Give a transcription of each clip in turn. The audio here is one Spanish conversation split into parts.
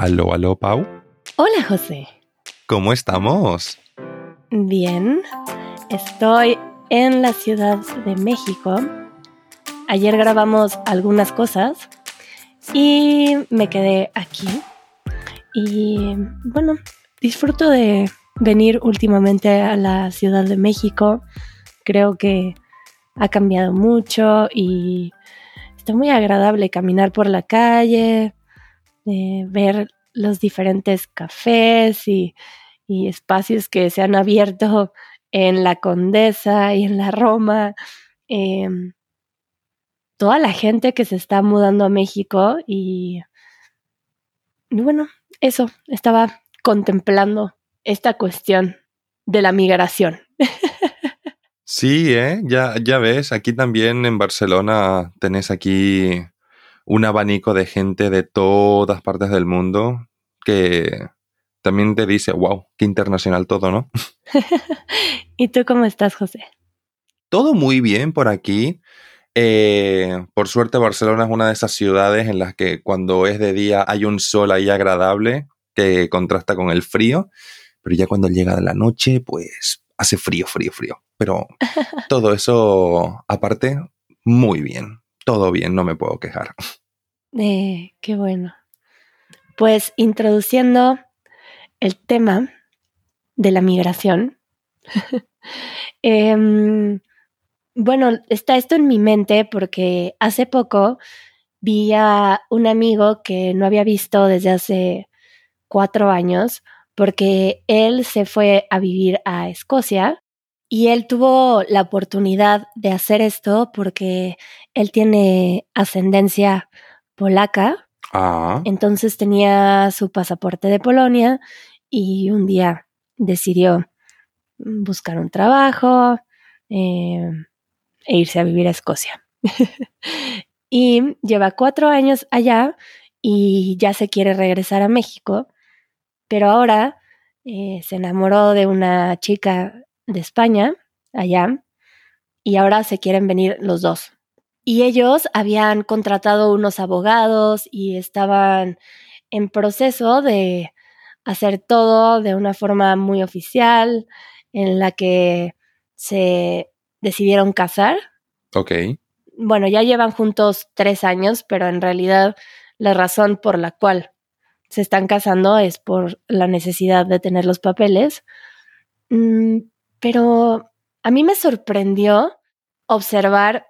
Aló, aló, Pau. Hola, José. ¿Cómo estamos? Bien. Estoy en la Ciudad de México. Ayer grabamos algunas cosas y me quedé aquí. Y bueno, disfruto de venir últimamente a la Ciudad de México. Creo que ha cambiado mucho y está muy agradable caminar por la calle, eh, ver los diferentes cafés y, espacios que se han abierto en la Condesa y en la Roma. Em, toda la gente que se está mudando a México y, y bueno, eso, estaba contemplando esta cuestión de la migración. Sí, ¿eh? ya, ya ves, aquí también en Barcelona tenés aquí un abanico de gente de todas partes del mundo que también te dice, wow, qué internacional todo, ¿no? ¿Y tú cómo estás, José? Todo muy bien por aquí. Eh, por suerte Barcelona es una de esas ciudades en las que cuando es de día hay un sol ahí agradable que contrasta con el frío, pero ya cuando llega la noche, pues hace frío, frío, frío. Pero todo eso aparte, muy bien. Todo bien, no me puedo quejar. Eh, qué bueno. Pues introduciendo el tema de la migración. Em, bueno, está esto en mi mente porque hace poco vi a un amigo que no había visto desde hace cuatro años porque él se fue a vivir a Escocia y él tuvo la oportunidad de hacer esto porque él tiene ascendencia polaca. Ah. Entonces tenía su pasaporte de Polonia y un día decidió buscar un trabajo eh, e irse a vivir a Escocia. y lleva cuatro años allá y ya se quiere regresar a México, pero ahora eh, se enamoró de una chica de España allá y ahora se quieren venir los dos. Y ellos habían contratado unos abogados y estaban en proceso de hacer todo de una forma muy oficial, en la que se decidieron casar. Ok. Bueno, ya llevan juntos tres años, pero en realidad la razón por la cual se están casando es por la necesidad de tener los papeles. Mm, pero a mí me sorprendió observar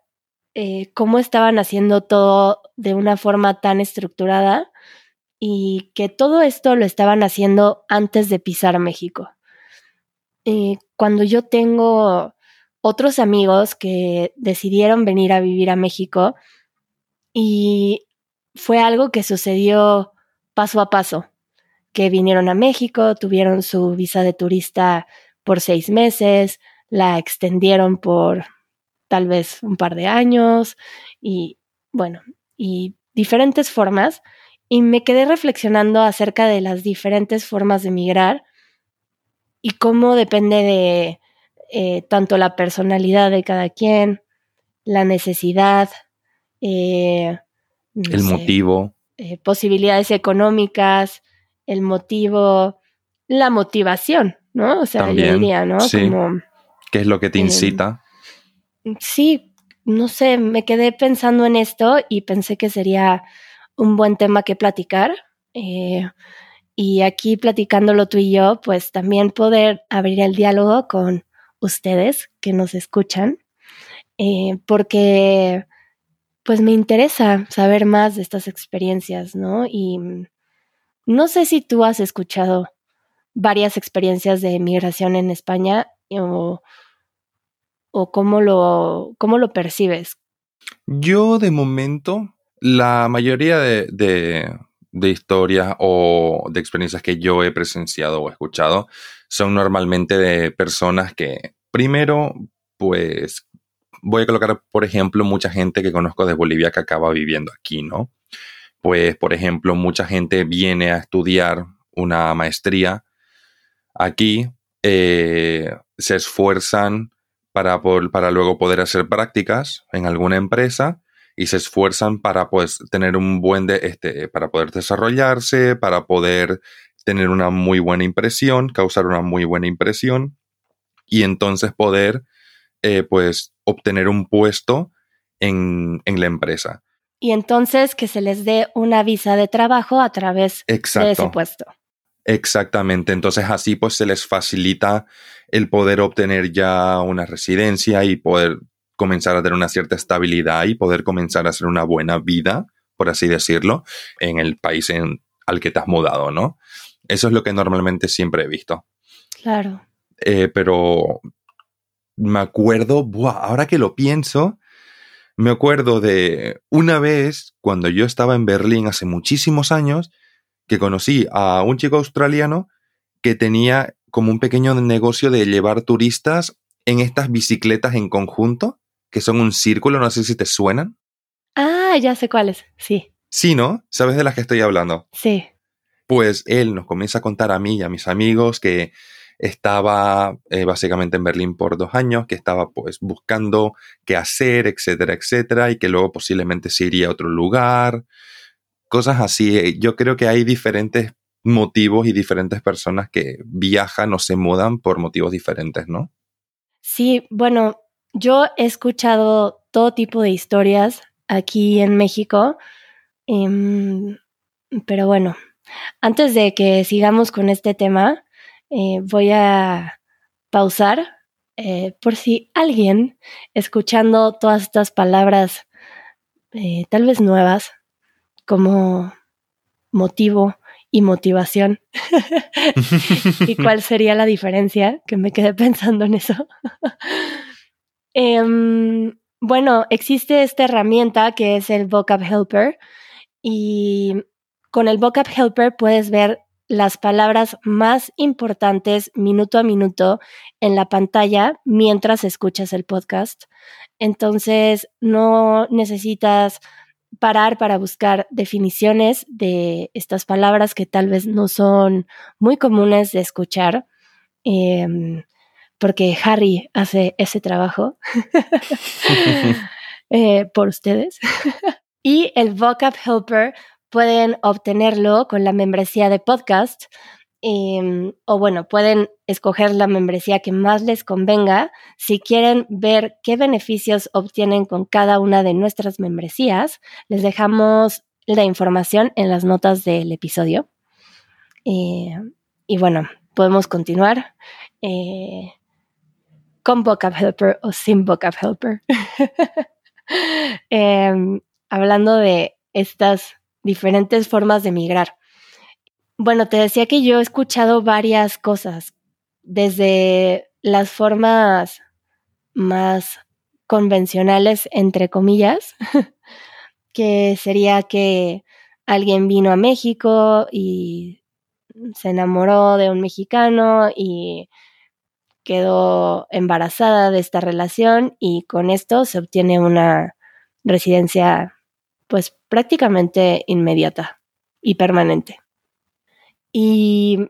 eh, cómo estaban haciendo todo de una forma tan estructurada y que todo esto lo estaban haciendo antes de pisar México. Eh, cuando yo tengo otros amigos que decidieron venir a vivir a México y fue algo que sucedió paso a paso, que vinieron a México, tuvieron su visa de turista por seis meses, la extendieron por tal vez un par de años y bueno, y diferentes formas. Y me quedé reflexionando acerca de las diferentes formas de migrar y cómo depende de eh, tanto la personalidad de cada quien, la necesidad, eh, el motivo, eh, posibilidades económicas, el motivo, la motivación, ¿no? O sea, yo diría, ¿no? ¿Qué es lo que te incita? Sí, no sé, me quedé pensando en esto y pensé que sería un buen tema que platicar. Eh, y aquí platicándolo tú y yo, pues también poder abrir el diálogo con ustedes que nos escuchan, eh, porque pues me interesa saber más de estas experiencias, ¿no? Y no sé si tú has escuchado varias experiencias de migración en España o, o cómo lo, cómo lo percibes? Yo de momento, la mayoría de, de, historias o de experiencias que yo he presenciado o escuchado son normalmente de personas que primero, pues voy a colocar, por ejemplo, mucha gente que conozco de Bolivia que acaba viviendo aquí, ¿no? Pues, por ejemplo, mucha gente viene a estudiar una maestría aquí, eh, se esfuerzan para, para luego poder hacer prácticas en alguna empresa y se esfuerzan para pues tener un buen de, este, para poder desarrollarse, para poder tener una muy buena impresión, causar una muy buena impresión y entonces poder eh, pues obtener un puesto en, en, la empresa. Y entonces que se les dé una visa de trabajo a través de ese puesto. Exactamente, entonces así pues se les facilita el poder obtener ya una residencia y poder comenzar a tener una cierta estabilidad y poder comenzar a hacer una buena vida, por así decirlo, en el país en, al que te has mudado, ¿no? Eso es lo que normalmente siempre he visto. Claro. Eh, pero me acuerdo, ahora que lo pienso, me acuerdo de una vez cuando yo estaba en Berlín hace muchísimos años, que conocí a un chico australiano que tenía como un pequeño negocio de llevar turistas en estas bicicletas en conjunto, que son un círculo, no sé si te suenan. Ah, ya sé cuáles, sí. Sí, ¿no? ¿Sabes de las que estoy hablando? Sí. Pues él nos comienza a contar a mí y a mis amigos que estaba eh, básicamente en Berlín por dos años, que estaba pues buscando qué hacer, etcétera, etcétera, y que luego posiblemente se iría a otro lugar, cosas así. Yo creo que hay diferentes motivos y diferentes personas que viajan o se mudan por motivos diferentes, ¿no? Sí, bueno, yo he escuchado todo tipo de historias aquí en México, em, pero bueno, antes de que sigamos con este tema, eh, voy a pausar eh, por si alguien escuchando todas estas palabras, eh, tal vez nuevas, como motivo y motivación. ¿Y cuál sería la diferencia? Que me quedé pensando en eso. Em, bueno, existe esta herramienta que es el Vocab Helper y con el Vocab Helper puedes ver las palabras más importantes minuto a minuto en la pantalla mientras escuchas el podcast. Entonces, no necesitas parar para buscar definiciones de estas palabras que tal vez no son muy comunes de escuchar, em, porque Harry hace ese trabajo eh, por ustedes. y el Vocab Helper pueden obtenerlo con la membresía de podcast. Em, o bueno, pueden escoger la membresía que más les convenga. Si quieren ver qué beneficios obtienen con cada una de nuestras membresías, les dejamos la información en las notas del episodio. Eh, y bueno, podemos continuar eh, con Vocab Helper o sin Vocab Helper. Em, hablando de estas diferentes formas de migrar. Bueno, te decía que yo he escuchado varias cosas, desde las formas más convencionales, entre comillas, que sería que alguien vino a México y se enamoró de un mexicano y quedó embarazada de esta relación y con esto se obtiene una residencia pues prácticamente inmediata y permanente. Y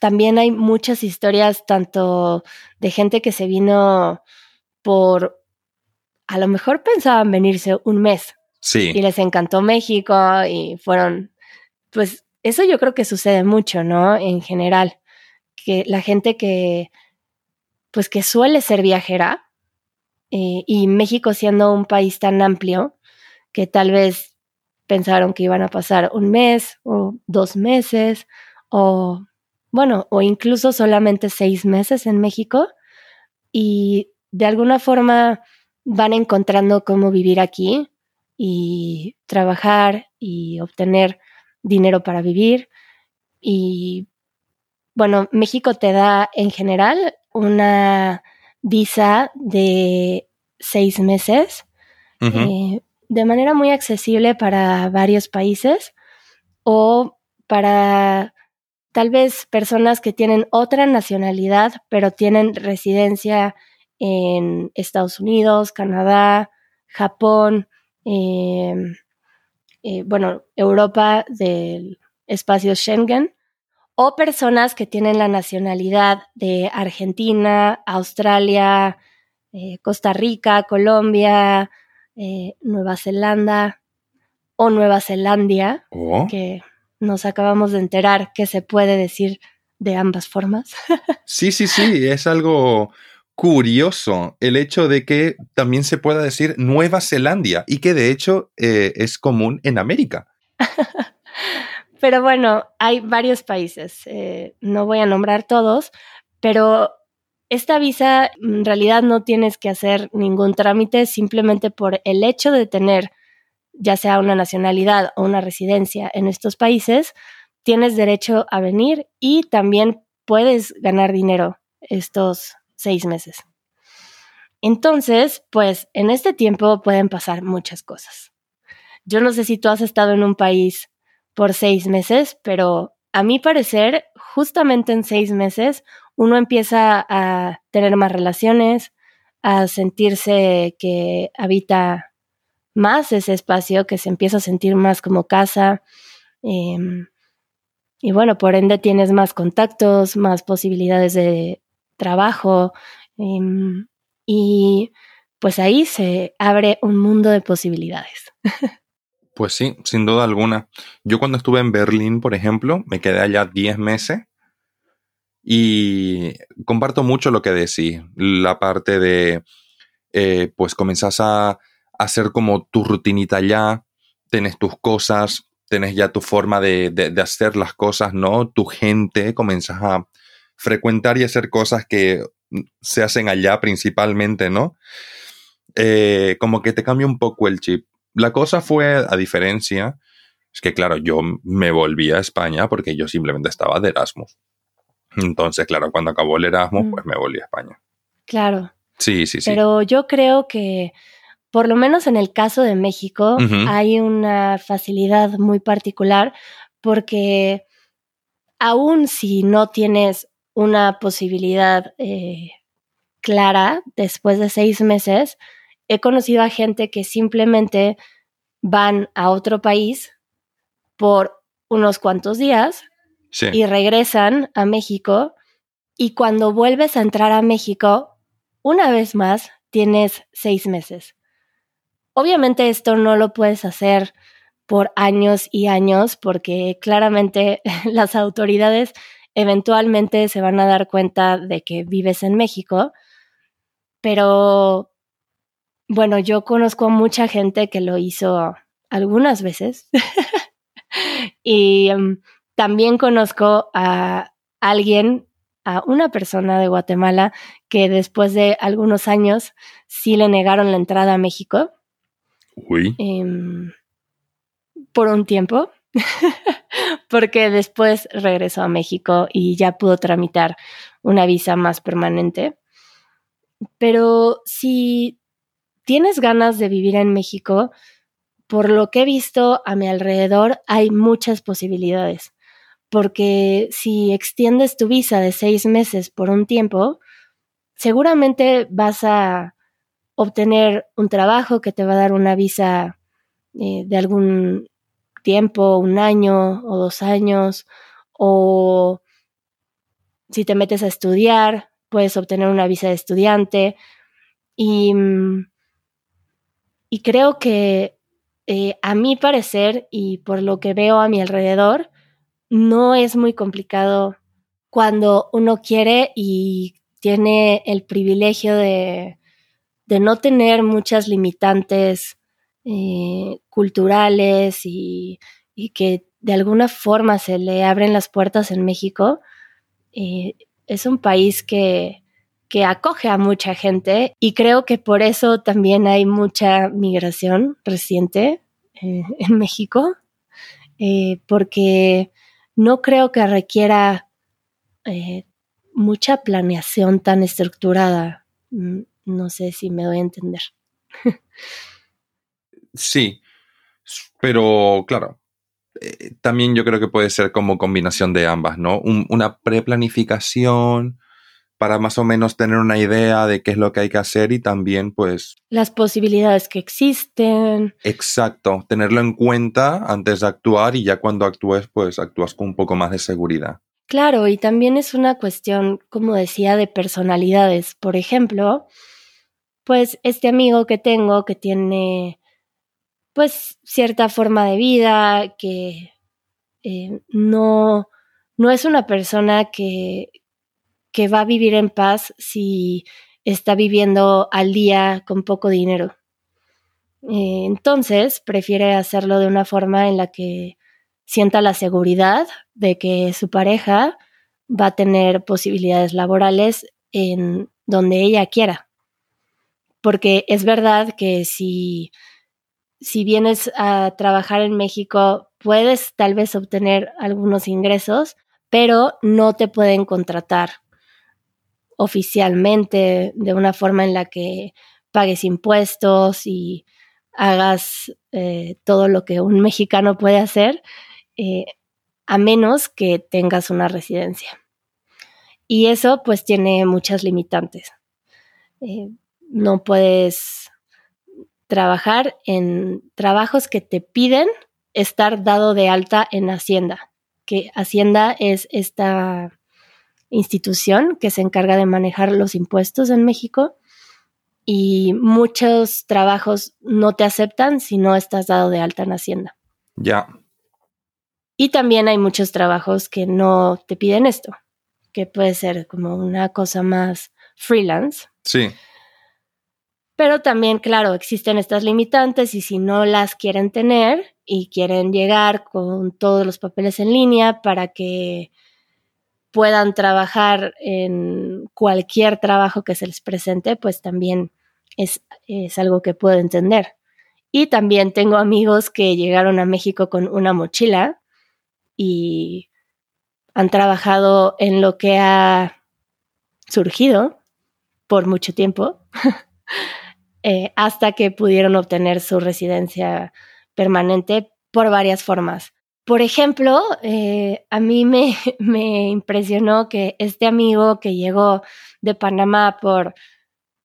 también hay muchas historias tanto de gente que se vino por, a lo mejor pensaban venirse un mes. Sí. Y les encantó México y fueron, pues eso yo creo que sucede mucho, ¿no? En general, que la gente que, pues que suele ser viajera, eh, y México siendo un país tan amplio, que tal vez pensaron que iban a pasar un mes o dos meses o, bueno, o incluso solamente seis meses en México y de alguna forma van encontrando cómo vivir aquí y trabajar y obtener dinero para vivir. Y bueno, México te da en general una visa de seis meses de manera muy accesible para varios países o para tal vez personas que tienen otra nacionalidad, pero tienen residencia en Estados Unidos, Canadá, Japón, em, eh, bueno, Europa del espacio Schengen, o personas que tienen la nacionalidad de Argentina, Australia, eh, Costa Rica, Colombia, eh, Nueva Zelanda o Nueva Zelandia, Oh, que nos acabamos de enterar que se puede decir de ambas formas. sí, sí, sí, es algo curioso el hecho de que también se pueda decir Nueva Zelandia y que de hecho eh, es común en América. Pero bueno, hay varios países, eh, no voy a nombrar todos, pero esta visa en realidad no tienes que hacer ningún trámite simplemente por el hecho de tener ya sea una nacionalidad o una residencia en estos países, tienes derecho a venir y también puedes ganar dinero estos seis meses. Entonces, pues en este tiempo pueden pasar muchas cosas. Yo no sé si tú has estado en un país por seis meses, pero a mi parecer, justamente en seis meses, uno empieza a tener más relaciones, a sentirse que habita más ese espacio, que se empieza a sentir más como casa. Eh, y bueno, por ende tienes más contactos, más posibilidades de trabajo. Eh, y pues ahí se abre un mundo de posibilidades. Pues sí, sin duda alguna. Yo cuando estuve en Berlín, por ejemplo, me quedé allá 10 meses y comparto mucho lo que decís. La parte de, eh, pues comenzás a hacer como tu rutinita allá, tenés tus cosas, tenés ya tu forma de, de, de hacer las cosas, ¿no? Tu gente, comenzás a frecuentar y hacer cosas que se hacen allá principalmente, ¿no? Eh, como que te cambia un poco el chip. La cosa fue, a diferencia, es que claro, yo me volví a España porque yo simplemente estaba de Erasmus. Entonces, claro, cuando acabó el Erasmus, Mm. pues me volví a España. Claro, Sí, sí, sí. pero yo creo que por lo menos en el caso de México hay una facilidad muy particular porque aún si no tienes una posibilidad eh, clara después de seis meses, he conocido a gente que simplemente van a otro país por unos cuantos días Y regresan a México y cuando vuelves a entrar a México, una vez más, tienes seis meses. Obviamente esto no lo puedes hacer por años y años porque claramente las autoridades eventualmente se van a dar cuenta de que vives en México, pero bueno, yo conozco a mucha gente que lo hizo algunas veces y um, también conozco a alguien, a una persona de Guatemala que después de algunos años sí le negaron la entrada a México Uy. eh, por un tiempo, porque después regresó a México y ya pudo tramitar una visa más permanente. Pero si tienes ganas de vivir en México, por lo que he visto a mi alrededor, hay muchas posibilidades. Porque si extiendes tu visa de seis meses por un tiempo, seguramente vas a obtener un trabajo que te va a dar una visa eh, de algún tiempo, un año o dos años, o si te metes a estudiar, puedes obtener una visa de estudiante. Y, mm, creo que eh, a mi parecer y por lo que veo a mi alrededor, no es muy complicado cuando uno quiere y tiene el privilegio de, de no tener muchas limitantes eh, culturales y, y, que de alguna forma se le abren las puertas en México. Eh, es un país que, que acoge a mucha gente y creo que por eso también hay mucha migración reciente eh, en México, porque no creo que requiera eh, mucha planeación tan estructurada. Mm, No sé si me doy a entender. Sí, pero claro, eh, también yo creo que puede ser como combinación de ambas, ¿no? Un, una preplanificación para más o menos tener una idea de qué es lo que hay que hacer y también pues... Las posibilidades que existen. Exacto, tenerlo en cuenta antes de actuar y ya cuando actúes pues actúas con un poco más de seguridad. Claro, y también es una cuestión, como decía, de personalidades. Por ejemplo, pues este amigo que tengo que tiene pues cierta forma de vida, que eh, no, no es una persona que, que va a vivir en paz si está viviendo al día con poco dinero. Eh, entonces, prefiere hacerlo de una forma en la que sienta la seguridad de que su pareja va a tener posibilidades laborales en donde ella quiera. Porque es verdad que si si vienes a trabajar en México, puedes tal vez obtener algunos ingresos, pero no te pueden contratar oficialmente de una forma en la que pagues impuestos y hagas eh, todo lo que un mexicano puede hacer, eh, a menos que tengas una residencia. Y eso pues tiene muchas limitantes. Eh, no puedes trabajar en trabajos que te piden estar dado de alta en Hacienda, que Hacienda es esta institución que se encarga de manejar los impuestos en México y muchos trabajos no te aceptan si no estás dado de alta en Hacienda. Ya. Y también hay muchos trabajos que no te piden esto, que puede ser como una cosa más freelance. Sí. Pero también, claro, existen estas limitantes y si no las quieren tener y quieren llegar con todos los papeles en línea para que puedan trabajar en cualquier trabajo que se les presente, pues también es, es algo que puedo entender. Y también tengo amigos que llegaron a México con una mochila y han trabajado en lo que ha surgido por mucho tiempo. Eh, hasta que pudieron obtener su residencia permanente por varias formas. Por ejemplo, eh, a mí me, me, impresionó que este amigo que llegó de Panamá por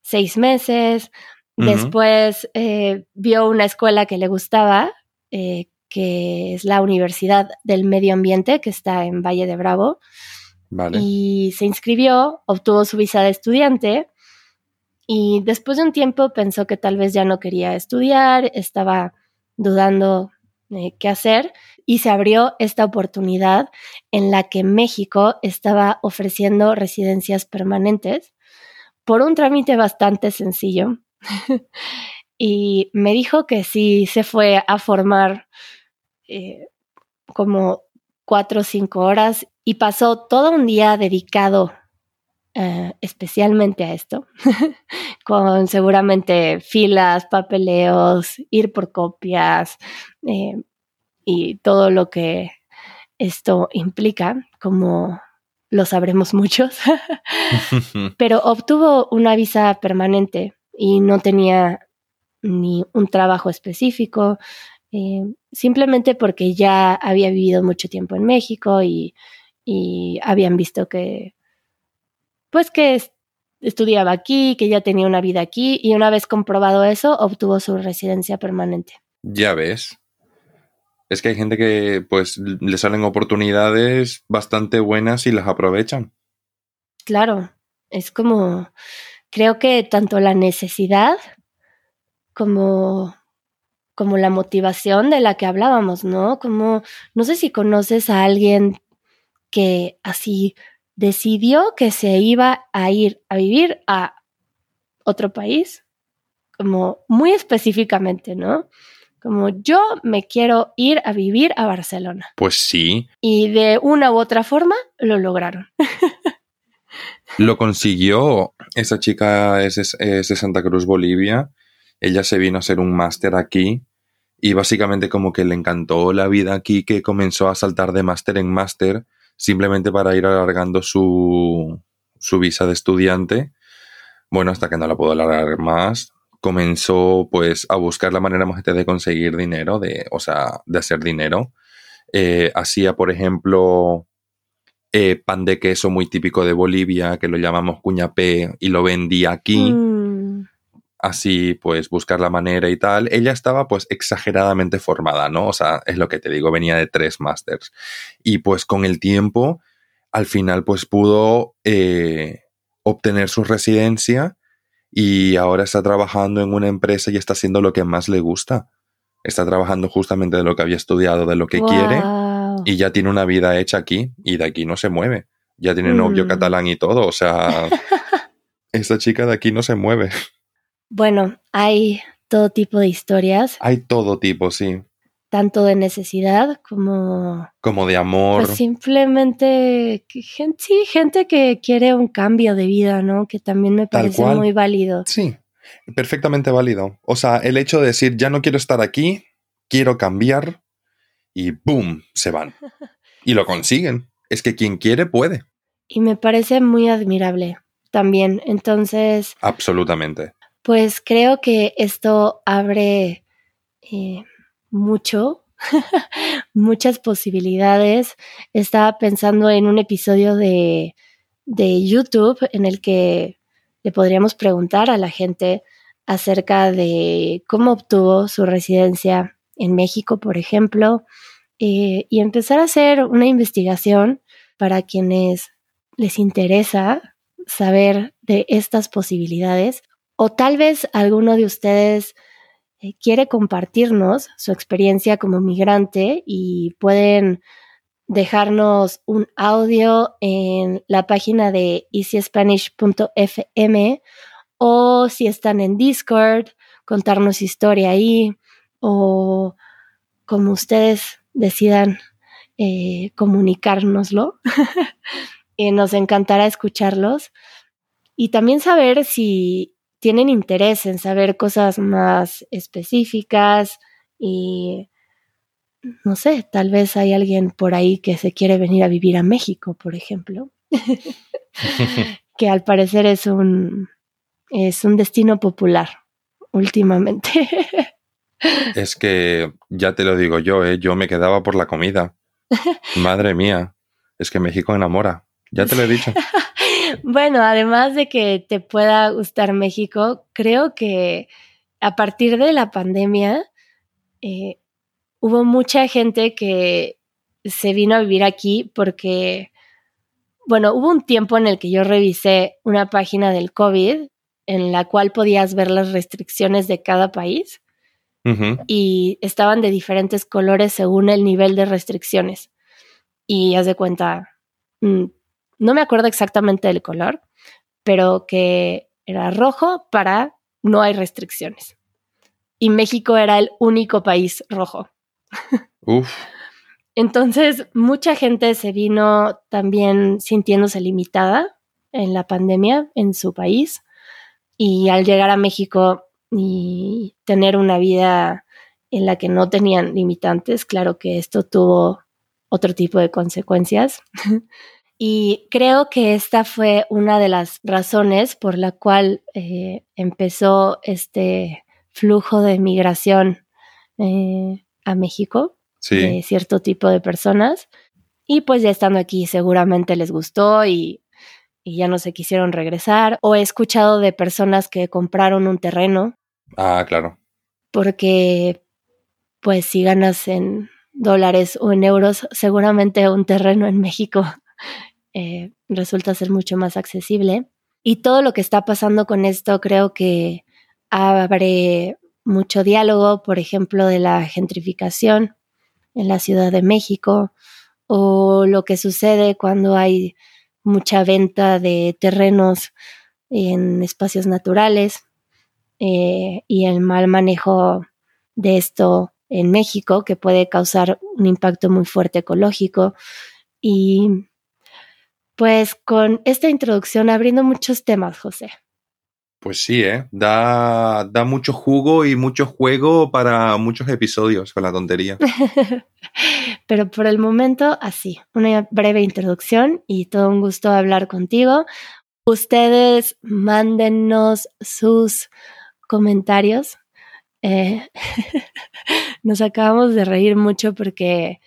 seis meses, después eh, vio una escuela que le gustaba, que es la Universidad del Medio Ambiente, que está en Valle de Bravo, y se inscribió, obtuvo su visa de estudiante y después de un tiempo pensó que tal vez ya no quería estudiar, estaba dudando de qué hacer y se abrió esta oportunidad en la que México estaba ofreciendo residencias permanentes por un trámite bastante sencillo. y me dijo que sí se fue a formar eh, como cuatro o cinco horas y pasó todo un día dedicado eh, especialmente a esto, con seguramente filas, papeleos, ir por copias eh, y todo lo que esto implica, como lo sabremos muchos, pero obtuvo una visa permanente y no tenía ni un trabajo específico, eh, simplemente porque ya había vivido mucho tiempo en México y habían visto que pues que estudiaba aquí, que ya tenía una vida aquí y una vez comprobado eso, obtuvo su residencia permanente. Ya ves. Es que hay gente que pues le salen oportunidades bastante buenas y las aprovechan. Claro, es como, creo que tanto la necesidad como, como la motivación de la que hablábamos, ¿no? Como, no sé si conoces a alguien que así decidió que se iba a ir a vivir a otro país, como muy específicamente, ¿no? Como yo me quiero ir a vivir a Barcelona. Pues sí. Y de una u otra forma lo lograron. lo consiguió. Esa chica es, es, de Santa Cruz, Bolivia. Ella se vino a hacer un máster aquí y básicamente como que le encantó la vida aquí que comenzó a saltar de máster en máster simplemente para ir alargando su, su visa de estudiante. Bueno, hasta que no la puedo alargar más, comenzó pues a buscar la manera más de conseguir dinero, de, o sea, de hacer dinero. Eh, hacía, por ejemplo, eh, pan de queso muy típico de Bolivia, que lo llamamos cuñapé, y lo vendía aquí. Mm así pues buscar la manera y tal. Ella estaba pues exageradamente formada, ¿no? O sea, es lo que te digo, venía de tres másters. Y pues con el tiempo, al final pues pudo eh, obtener su residencia y ahora está trabajando en una empresa y está haciendo lo que más le gusta. Está trabajando justamente de lo que había estudiado, de lo que quiere y ya tiene una vida hecha aquí y de aquí no se mueve. Ya tiene novio mm. catalán y todo, o sea, esta chica de aquí no se mueve. Bueno, hay todo tipo de historias. Hay todo tipo, sí. Tanto de necesidad como... Como de amor. Pues simplemente, gente, sí, gente que quiere un cambio de vida, ¿no? Que también me parece muy válido. Sí, perfectamente válido. O sea, el hecho de decir, ya no quiero estar aquí, quiero cambiar, y ¡boom! se van. Y lo consiguen. Es que quien quiere puede. Y me parece muy admirable también. Entonces. Absolutamente. Pues creo que esto abre eh, mucho, muchas posibilidades. Estaba pensando en un episodio de, de YouTube en el que le podríamos preguntar a la gente acerca de cómo obtuvo su residencia en México, por ejemplo, eh, y empezar a hacer una investigación para quienes les interesa saber de estas posibilidades o tal vez alguno de ustedes eh, quiere compartirnos su experiencia como migrante y pueden dejarnos un audio en la página de easyspanish.fm o si están en Discord, contarnos historia ahí o como ustedes decidan eh, comunicárnoslo. y nos encantará escucharlos y también saber si tienen interés en saber cosas más específicas y no sé, tal vez hay alguien por ahí que se quiere venir a vivir a México, por ejemplo, que al parecer es un es un destino popular últimamente. es que ya te lo digo yo, ¿eh? yo me quedaba por la comida. Madre mía, es que México enamora. Ya te lo he dicho. bueno, además de que te pueda gustar México, creo que a partir de la pandemia eh, hubo mucha gente que se vino a vivir aquí porque, bueno, hubo un tiempo en el que yo revisé una página del COVID en la cual podías ver las restricciones de cada país y estaban de diferentes colores según el nivel de restricciones. Y haz de cuenta, mm, no me acuerdo exactamente del color, pero que era rojo para no hay restricciones. Y México era el único país rojo. Uf. Entonces, mucha gente se vino también sintiéndose limitada en la pandemia en su país y al llegar a México y tener una vida en la que no tenían limitantes, claro que esto tuvo otro tipo de consecuencias. Y creo que esta fue una de las razones por la cual eh, empezó este flujo de migración eh, a México de cierto tipo de personas. Y pues ya estando aquí seguramente les gustó y, y ya no se quisieron regresar. O he escuchado de personas que compraron un terreno. Ah, claro. Porque pues si ganas en dólares o en euros, seguramente un terreno en México eh, resulta ser mucho más accesible. Y todo lo que está pasando con esto creo que abre mucho diálogo, por ejemplo, de la gentrificación en la Ciudad de México o lo que sucede cuando hay mucha venta de terrenos en espacios naturales eh, y el mal manejo de esto en México que puede causar un impacto muy fuerte ecológico y pues con esta introducción abriendo muchos temas, José. Pues sí, ¿eh? Da, da mucho jugo y mucho juego para muchos episodios con la tontería. Pero por el momento, así, una breve introducción y todo un gusto hablar contigo. Ustedes mándennos sus comentarios. Eh, nos acabamos de reír mucho porque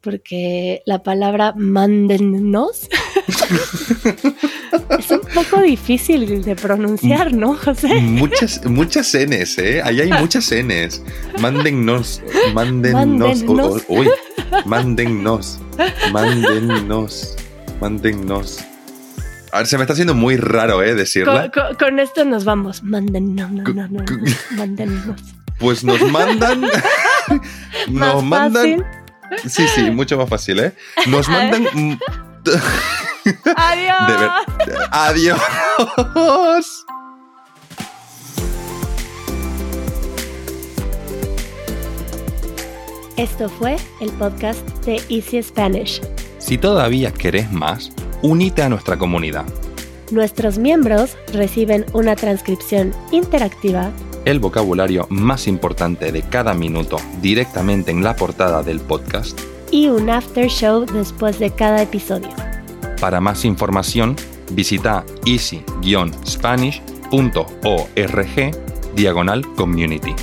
porque la palabra mándennos es un poco difícil de pronunciar, ¿no, José? Muchas, muchas Ns, ¿eh? Ahí hay muchas Ns. Mándennos, mándennos. uy, mándennos, mándennos, mándennos. A ver, se me está haciendo muy raro, ¿eh? Decirla. Con, con- con esto nos vamos. Mándennos, no, no, no, no, mándennos. Pues nos mandan. nos mandan. fácil. Sí, sí, mucho más fácil, ¿eh? Nos mandan. Adiós. De ver- Adiós. Esto fue el podcast de Easy Spanish. Si todavía querés más, unite a nuestra comunidad. Nuestros miembros reciben una transcripción interactiva El vocabulario más importante de cada minuto directamente en la portada del podcast. y un after show después de cada episodio. Para más información, visita easy-spanish.org diagonal community.